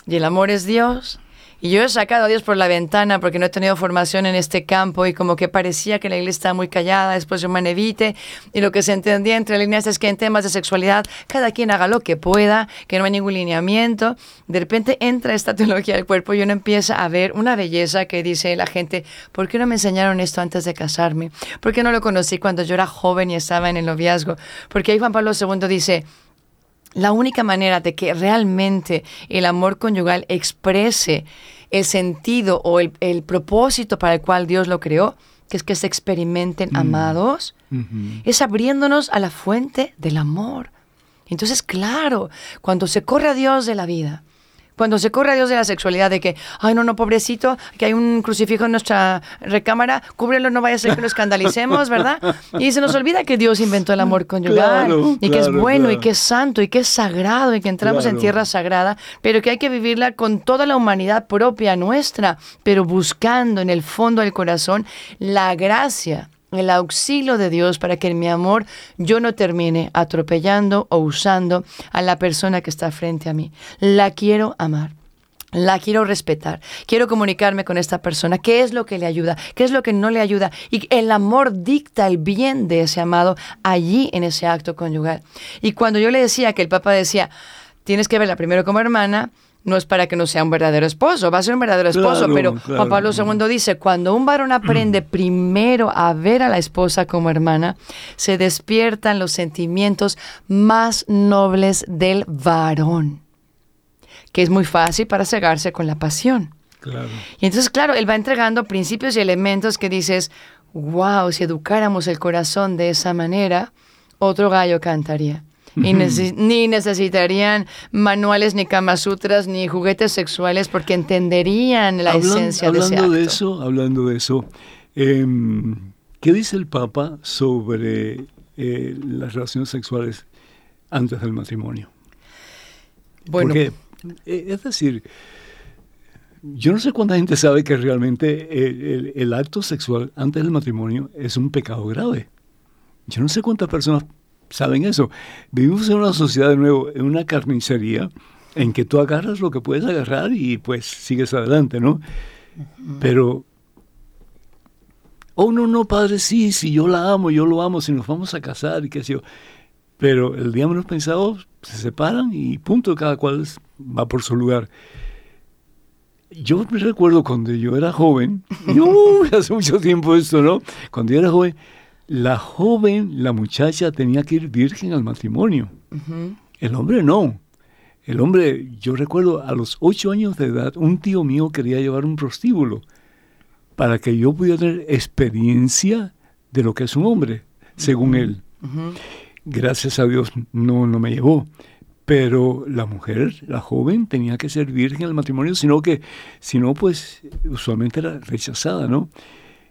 Speaker 5: y el amor es Dios, y yo he sacado a Dios por la ventana porque no he tenido formación en este campo y como que parecía que la iglesia estaba muy callada, después yo me evite y lo que se entendía entre líneas es que en temas de sexualidad cada quien haga lo que pueda, que no hay ningún lineamiento. De repente entra esta teología del cuerpo y uno empieza a ver una belleza que dice la gente, ¿por qué no me enseñaron esto antes de casarme? ¿Por qué no lo conocí cuando yo era joven y estaba en el noviazgo? Porque ahí Juan Pablo II dice, la única manera de que realmente el amor conyugal exprese el sentido o el, propósito para el cual Dios lo creó, que es que se experimenten mm. amados, es abriéndonos a la fuente del amor. Entonces, claro, cuando se corre a Dios de la vida, cuando se corre a Dios de la sexualidad, de que, ay, no, no, pobrecito, que hay un crucifijo en nuestra recámara, cúbrelo, no vaya a ser que lo escandalicemos, ¿verdad? Y se nos olvida que Dios inventó el amor conyugal y que es bueno y que es santo y que es sagrado y que entramos en tierra sagrada, pero que hay que vivirla con toda la humanidad propia nuestra, pero buscando en el fondo del corazón la gracia el auxilio de Dios para que en mi amor yo no termine atropellando o usando a la persona que está frente a mí. La quiero amar. La quiero respetar, quiero comunicarme con esta persona, qué es lo que le ayuda, qué es lo que no le ayuda. Y el amor dicta el bien de ese amado allí en ese acto conyugal. Y cuando yo le decía que el Papa decía, tienes que verla primero como hermana, no es para que no sea un verdadero esposo, va a ser un verdadero esposo, pero Juan Pablo II dice, cuando un varón aprende primero a ver a la esposa como hermana, se despiertan los sentimientos más nobles del varón, que es muy fácil para cegarse con la pasión. Y entonces, claro, él va entregando principios y elementos que dices, wow, si educáramos el corazón de esa manera, otro gallo cantaría ni necesitarían manuales, ni kamasutras, ni juguetes sexuales, porque entenderían la esencia de ese acto.
Speaker 3: de eso, hablando de eso, em, ¿qué dice el Papa sobre eh, las relaciones sexuales antes del matrimonio?
Speaker 5: Bueno,
Speaker 3: porque, eh, es decir, yo no sé cuánta gente sabe que realmente el, acto sexual antes del matrimonio es un pecado grave. Yo no sé cuántas personas saben eso. Vivimos en una sociedad de nuevo, en una carnicería, en que tú agarras lo que puedes agarrar y pues sigues adelante, ¿no? Pero, oh, no, no, padre, sí, si yo la amo, yo lo amo, si nos vamos a casar y qué sé yo. Pero el día menos pensado se separan y punto, cada cual va por su lugar. Yo me recuerdo cuando yo era joven, hace mucho tiempo esto, ¿no? Cuando yo era joven, la joven, la muchacha tenía que ir virgen al matrimonio. El hombre no. El hombre, yo recuerdo a los ocho años de edad, un tío mío quería llevar un prostíbulo para que yo pudiera tener experiencia de lo que es un hombre, según él. Gracias a Dios no, no me llevó. Pero la mujer, la joven, tenía que ser virgen al matrimonio, sino que, si no, pues usualmente era rechazada, ¿no?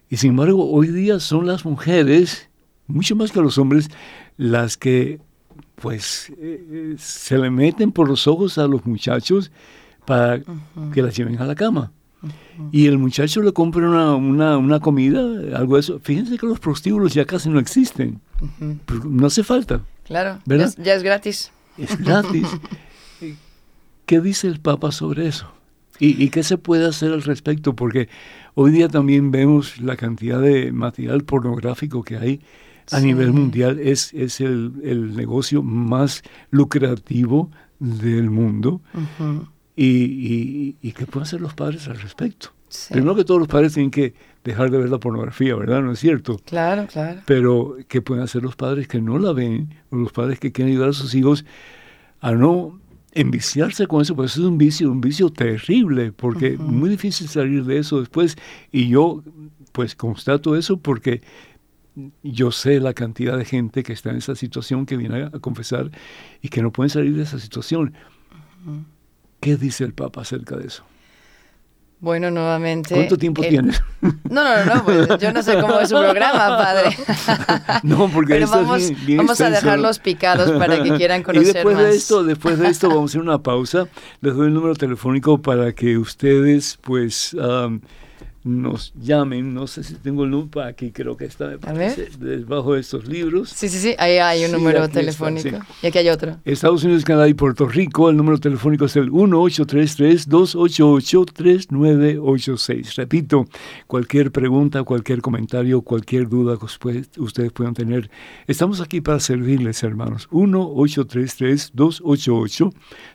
Speaker 3: Y sin embargo, hoy día son las mujeres, mucho más que los hombres, las que pues eh, eh, se le meten por los ojos a los muchachos para que las lleven a la cama. Y el muchacho le compra una, una, comida, algo de eso. Fíjense que los prostíbulos ya casi no existen. No hace falta.
Speaker 5: Claro, ya, ya, es gratis.
Speaker 3: Es gratis. ¿Qué dice el Papa sobre eso? ¿Y, ¿Y, qué se puede hacer al respecto? Porque hoy día también vemos la cantidad de material pornográfico que hay a nivel mundial es, es el, negocio más lucrativo del mundo. y, y, qué pueden hacer los padres al respecto? Primero que todos los padres tienen que dejar de ver la pornografía, ¿verdad? ¿No es cierto?
Speaker 5: Claro, claro.
Speaker 3: Pero ¿qué pueden hacer los padres que no la ven? O los padres que quieren ayudar a sus hijos a no enviciarse con eso, pues es un vicio, un vicio terrible, porque es muy difícil salir de eso después. Y yo, pues, constato eso porque yo sé la cantidad de gente que está en esa situación, que viene a, confesar y que no pueden salir de esa situación. ¿Qué dice el Papa acerca de eso?
Speaker 5: Bueno, nuevamente.
Speaker 3: ¿Cuánto tiempo tienes?
Speaker 5: No, no, no, pues, yo no sé cómo es su programa, padre.
Speaker 3: no, porque
Speaker 5: Pero vamos, vamos a dejarlos picados para que quieran conocer
Speaker 3: y después
Speaker 5: más.
Speaker 3: De esto, después de esto vamos a hacer una pausa. Les doy el número telefónico para que ustedes, pues, nos llamen, no sé si tengo el número aquí, creo que está debajo de estos libros.
Speaker 5: Sí, sí, sí, ahí hay un número telefónico. Y aquí hay otro.
Speaker 3: Estados Unidos, Canadá y Puerto Rico, el número telefónico es el 1833-288-3986. Repito, cualquier pregunta, cualquier comentario, cualquier duda que ustedes puedan tener, estamos aquí para servirles, hermanos.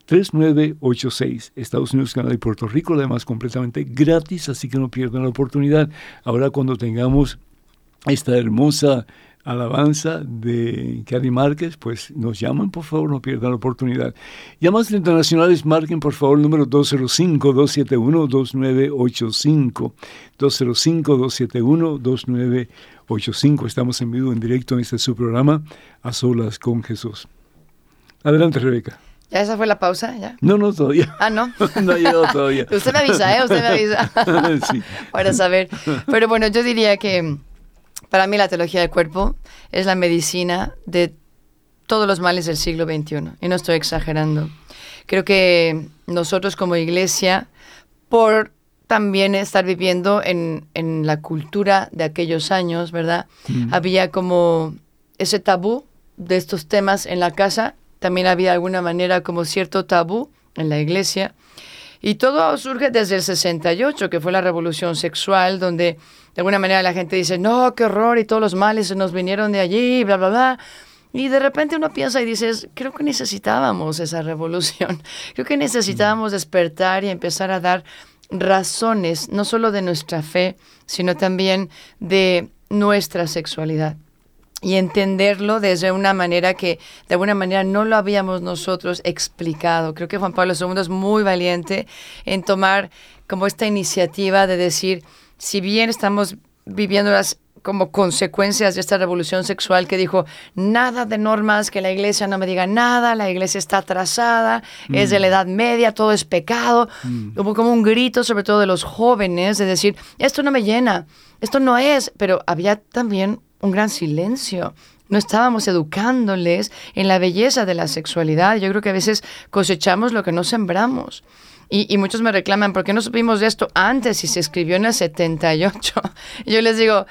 Speaker 3: 1833-288-3986. Estados Unidos, Canadá y Puerto Rico, además completamente gratis, así que no pierdan la oportunidad. Ahora cuando tengamos esta hermosa alabanza de Cari Márquez, pues nos llaman, por favor, no pierdan la oportunidad. Llamadas internacionales, marquen por favor el número 205-271-2985. 205-271-2985. Estamos en vivo, en directo en este su programa, A Solas con Jesús. Adelante, Rebeca.
Speaker 5: ¿Ya esa fue la pausa? ¿Ya?
Speaker 3: No, no, todavía.
Speaker 5: Ah, no.
Speaker 3: no ha llegado todavía.
Speaker 5: Usted me avisa, ¿eh? Usted me avisa. sí. Para saber. Pero bueno, yo diría que para mí la teología del cuerpo es la medicina de todos los males del siglo XXI. Y no estoy exagerando. Creo que nosotros como iglesia, por también estar viviendo en, en la cultura de aquellos años, ¿verdad? Mm. Había como ese tabú de estos temas en la casa también había alguna manera como cierto tabú en la iglesia. Y todo surge desde el 68, que fue la revolución sexual, donde de alguna manera la gente dice, no, qué horror, y todos los males se nos vinieron de allí, bla, bla, bla. Y de repente uno piensa y dices, creo que necesitábamos esa revolución, creo que necesitábamos despertar y empezar a dar razones, no solo de nuestra fe, sino también de nuestra sexualidad y entenderlo desde una manera que de alguna manera no lo habíamos nosotros explicado. Creo que Juan Pablo II es muy valiente en tomar como esta iniciativa de decir, si bien estamos viviendo las como consecuencias de esta revolución sexual que dijo, nada de normas, que la iglesia no me diga nada, la iglesia está atrasada, es de la mm. Edad Media, todo es pecado. Mm. Hubo como un grito, sobre todo de los jóvenes, de decir, esto no me llena, esto no es, pero había también un gran silencio. No estábamos educándoles en la belleza de la sexualidad. Yo creo que a veces cosechamos lo que no sembramos. Y, muchos me reclaman, ¿por qué no supimos de esto antes y se escribió en el 78? Y yo les digo,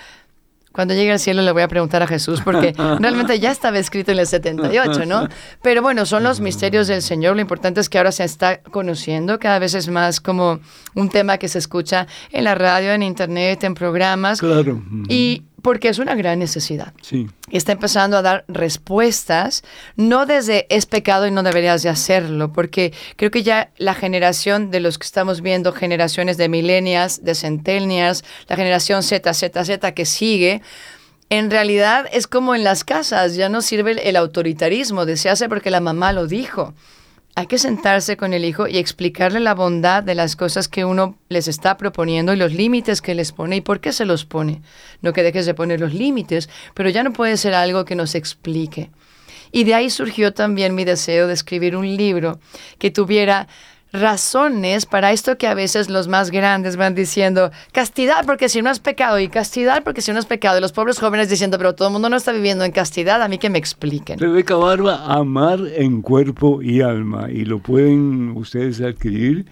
Speaker 5: cuando llegue al cielo le voy a preguntar a Jesús porque realmente ya estaba escrito en el 78, ¿no? Pero bueno, son los misterios del Señor. Lo importante es que ahora se está conociendo cada vez es más como un tema que se escucha en la radio, en internet, en programas.
Speaker 3: Claro.
Speaker 5: Y porque es una gran necesidad. Sí. Está empezando a dar respuestas, no desde es pecado y no deberías de hacerlo, porque creo que ya la generación de los que estamos viendo, generaciones de millennials, de centennials, la generación Z, Z, Z que sigue, en realidad es como en las casas, ya no sirve el autoritarismo de se hace porque la mamá lo dijo hay que sentarse con el hijo y explicarle la bondad de las cosas que uno les está proponiendo y los límites que les pone y por qué se los pone. No que dejes de poner los límites, pero ya no puede ser algo que nos explique. Y de ahí surgió también mi deseo de escribir un libro que tuviera razones para esto que a veces los más grandes van diciendo, castidad porque si no es pecado y castidad porque si no es pecado. Y los pobres jóvenes diciendo, pero todo el mundo no está viviendo en castidad, a mí que me expliquen.
Speaker 3: Rebeca Barba, amar en cuerpo y alma. Y lo pueden ustedes adquirir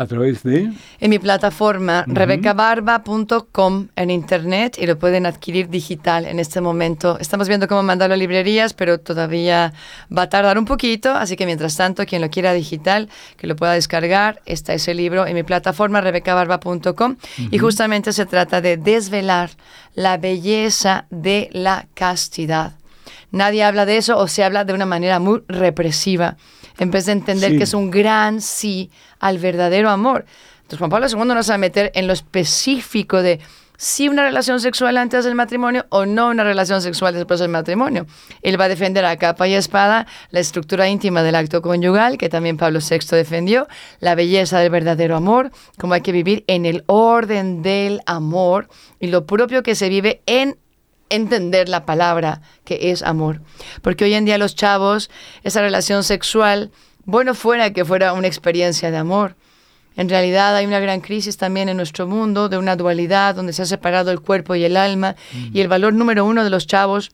Speaker 3: ¿A través de?
Speaker 5: En mi plataforma, rebecabarba.com en internet y lo pueden adquirir digital en este momento. Estamos viendo cómo mandarlo a librerías, pero todavía va a tardar un poquito, así que mientras tanto, quien lo quiera digital, que lo pueda descargar, está ese libro en mi plataforma, rebecabarba.com. Y justamente se trata de desvelar la belleza de la castidad. Nadie habla de eso o se habla de una manera muy represiva en vez de entender que es un gran sí al verdadero amor. Entonces Juan Pablo II no se va a meter en lo específico de si una relación sexual antes del matrimonio o no una relación sexual después del matrimonio. Él va a defender a capa y espada la estructura íntima del acto conyugal, que también Pablo VI defendió, la belleza del verdadero amor, cómo hay que vivir en el orden del amor y lo propio que se vive en entender la palabra que es amor. Porque hoy en día los chavos, esa relación sexual, bueno fuera que fuera una experiencia de amor. En realidad hay una gran crisis también en nuestro mundo de una dualidad donde se ha separado el cuerpo y el alma. Y el valor número uno de los chavos,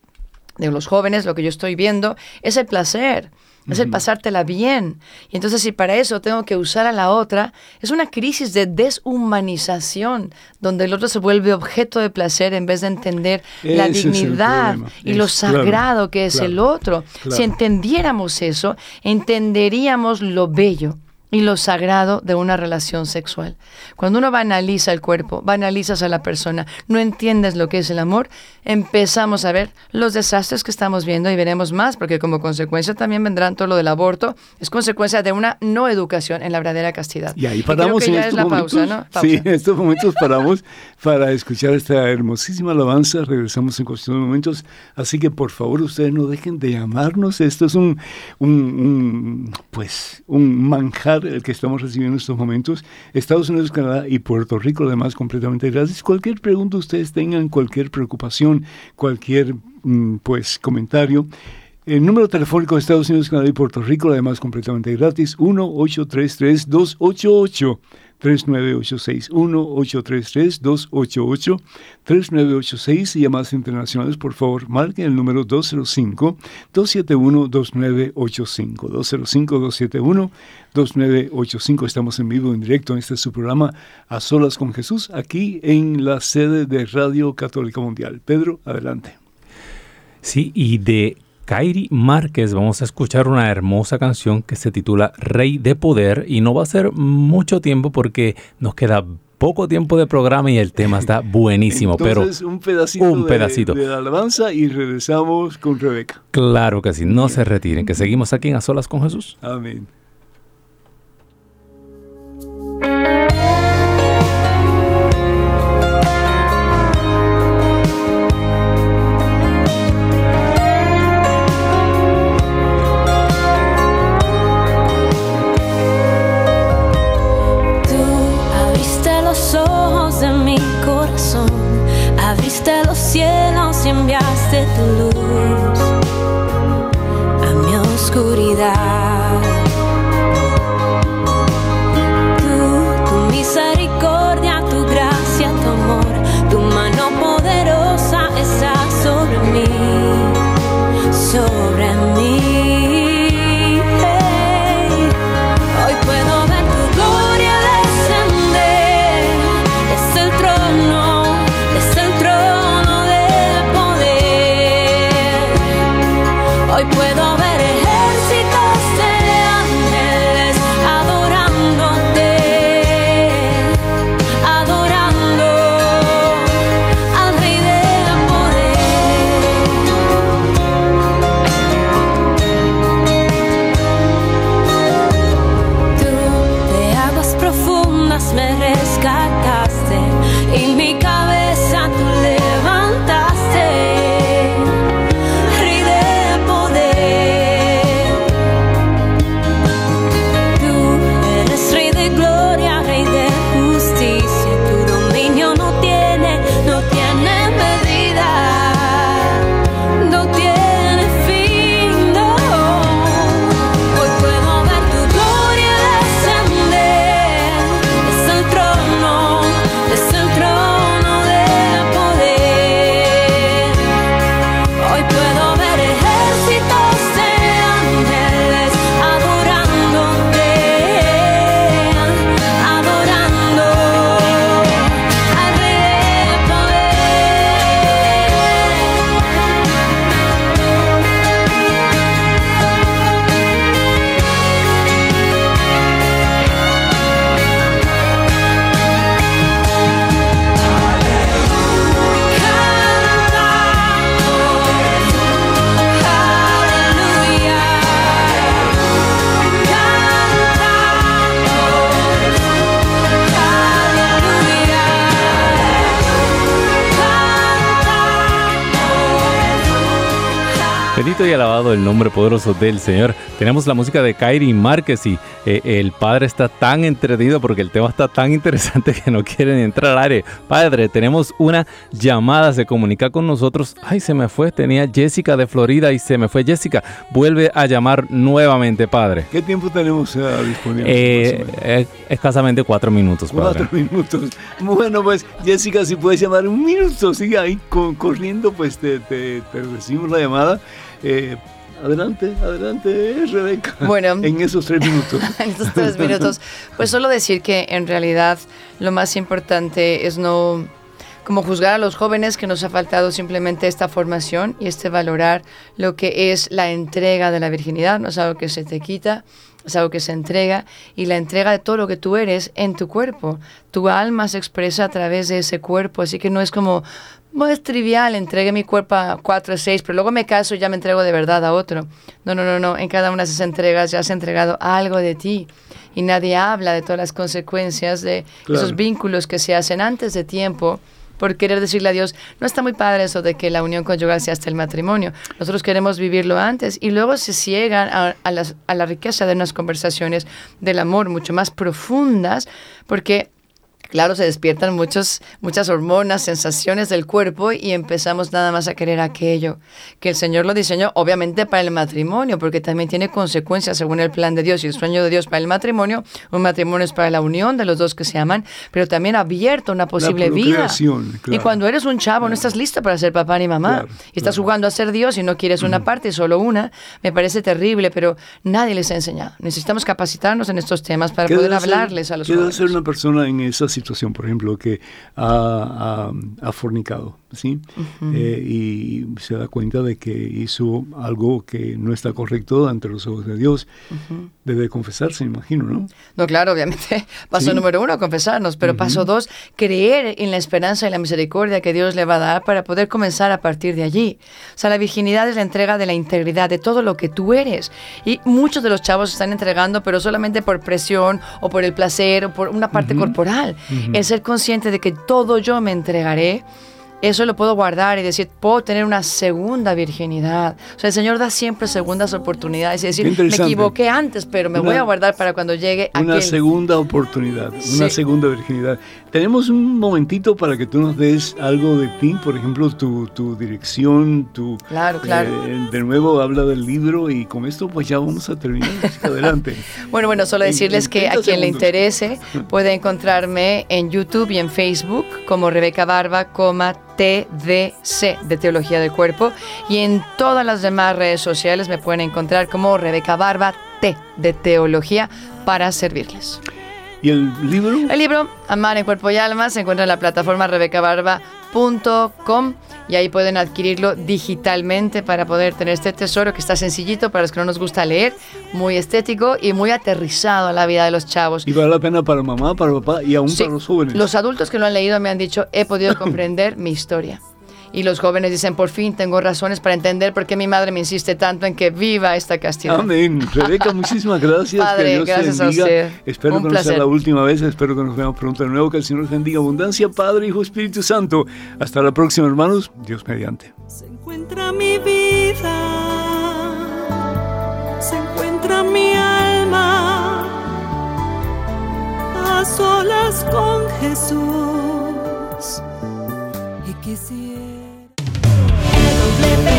Speaker 5: de los jóvenes, lo que yo estoy viendo, es el placer es el pasártela bien. Y entonces si para eso tengo que usar a la otra, es una crisis de deshumanización, donde el otro se vuelve objeto de placer en vez de entender la dignidad y lo sagrado que es el otro. Si entendiéramos eso, entenderíamos lo bello y lo sagrado de una relación sexual. Cuando uno banaliza el cuerpo, banalizas a la persona, no entiendes lo que es el amor, empezamos a ver los desastres que estamos viendo y veremos más, porque como consecuencia también vendrán todo lo del aborto, es consecuencia de una no educación en la verdadera castidad.
Speaker 3: Y ahí paramos en estos momentos. Sí, en estos momentos paramos para escuchar esta hermosísima alabanza. Regresamos en cuestión de momentos. Así que por favor ustedes no dejen de llamarnos. Esto es un, un pues, un manjar el que estamos recibiendo en estos momentos. Estados Unidos, Canadá y Puerto Rico, además, completamente gratis. Cualquier pregunta ustedes tengan, cualquier preocupación, cualquier mm, pues comentario. El número telefónico de Estados Unidos, Canadá y Puerto Rico, además completamente gratis, 1-833-288. 3986 833 288 3986 y llamadas internacionales, por favor, marquen el número 205-271-2985. 205-271-2985. Estamos en vivo, en directo en este su programa A Solas con Jesús, aquí en la sede de Radio Católica Mundial. Pedro, adelante.
Speaker 4: Sí, y de Kairi Márquez vamos a escuchar una hermosa canción que se titula Rey de Poder y no va a ser mucho tiempo porque nos queda poco tiempo de programa y el tema está buenísimo.
Speaker 3: Entonces,
Speaker 4: pero
Speaker 3: un pedacito, un pedacito. De, la alabanza y regresamos con Rebeca.
Speaker 4: Claro que sí, no se retiren, que seguimos aquí en A Solas con Jesús.
Speaker 3: Amén.
Speaker 4: El nombre poderoso del Señor. Tenemos la música de Kairi Márquez y eh, el padre está tan entretenido porque el tema está tan interesante que no quieren entrar al aire. Padre, tenemos una llamada, se comunica con nosotros. Ay, se me fue, tenía Jessica de Florida y se me fue Jessica. Vuelve a llamar nuevamente, padre.
Speaker 3: ¿Qué tiempo tenemos uh, disponible?
Speaker 4: Eh, escasamente cuatro minutos,
Speaker 3: padre. Cuatro minutos. Bueno, pues Jessica, si puedes llamar un minuto, sigue ahí corriendo, pues te, te, te recibimos la llamada. Eh, adelante, adelante, Rebeca. Bueno, en esos tres minutos.
Speaker 5: en esos tres minutos. Pues solo decir que en realidad lo más importante es no como juzgar a los jóvenes que nos ha faltado simplemente esta formación y este valorar lo que es la entrega de la virginidad, no es algo que se te quita, es algo que se entrega y la entrega de todo lo que tú eres en tu cuerpo. Tu alma se expresa a través de ese cuerpo, así que no es como, no es trivial, entregué mi cuerpo a cuatro o seis, pero luego me caso y ya me entrego de verdad a otro. No, no, no, no. En cada una de esas entregas ya has entregado algo de ti. Y nadie habla de todas las consecuencias de esos vínculos que se hacen antes de tiempo por querer decirle a Dios, no está muy padre eso de que la unión conyugal sea hasta el matrimonio. Nosotros queremos vivirlo antes y luego se ciegan a, a la riqueza de unas conversaciones del amor mucho más profundas porque Claro, se despiertan muchos, muchas hormonas, sensaciones del cuerpo y empezamos nada más a querer aquello. Que el Señor lo diseñó obviamente para el matrimonio, porque también tiene consecuencias según el plan de Dios y el sueño de Dios para el matrimonio. Un matrimonio es para la unión de los dos que se aman, pero también abierto una posible vida. Y cuando eres un chavo no estás listo para ser papá ni mamá. y estás jugando a ser Dios y no quieres una parte, solo una. Me parece terrible, pero nadie les ha enseñado. Necesitamos capacitarnos en estos temas para poder hablarles a los jóvenes.
Speaker 3: ser una persona en esas situación, por ejemplo, que ha, fornicado, ¿sí? Eh, y se da cuenta de que hizo algo que no está correcto ante los ojos de Dios. Debe confesarse, imagino, ¿no?
Speaker 5: No, claro, obviamente. Paso número uno, confesarnos, pero paso dos, creer en la esperanza y la misericordia que Dios le va a dar para poder comenzar a partir de allí. O sea, la virginidad es la entrega de la integridad, de todo lo que tú eres. Y muchos de los chavos están entregando, pero solamente por presión o por el placer o por una parte corporal el ser consciente de que todo yo me entregaré eso lo puedo guardar y decir, puedo tener una segunda virginidad. O sea, el Señor da siempre segundas oportunidades y decir, me equivoqué antes, pero me voy a guardar para cuando llegue
Speaker 3: Una segunda oportunidad, una segunda virginidad. Tenemos un momentito para que tú nos des algo de ti, por ejemplo, tu, tu dirección, tu...
Speaker 5: Claro, claro.
Speaker 3: Eh, de nuevo habla del libro y con esto pues ya vamos a terminar. Adelante.
Speaker 5: bueno, bueno, solo decirles que a quien le interese puede encontrarme en YouTube y en Facebook como Rebeca Barba, coma TDC de Teología del Cuerpo y en todas las demás redes sociales me pueden encontrar como Rebeca Barba T de Teología para servirles.
Speaker 3: ¿Y el libro?
Speaker 5: El libro Amar en Cuerpo y Alma se encuentra en la plataforma y ahí pueden adquirirlo digitalmente para poder tener este tesoro que está sencillito para los que no nos gusta leer, muy estético y muy aterrizado a la vida de los chavos.
Speaker 3: Y vale la pena para mamá, para papá y aún para los jóvenes.
Speaker 5: Los adultos que lo han leído me han dicho, he podido comprender mi historia y los jóvenes dicen, por fin tengo razones para entender por qué mi madre me insiste tanto en que viva esta castidad.
Speaker 3: Amén. Rebeca, muchísimas gracias.
Speaker 5: Padre, que Dios gracias a usted.
Speaker 3: Espero que no sea la última vez, espero que nos veamos pronto de nuevo, que el Señor les bendiga abundancia, Padre, Hijo, Espíritu Santo. Hasta la próxima, hermanos. Dios mediante.
Speaker 1: Se encuentra mi vida, se encuentra mi alma a solas con Jesús y quisiera flip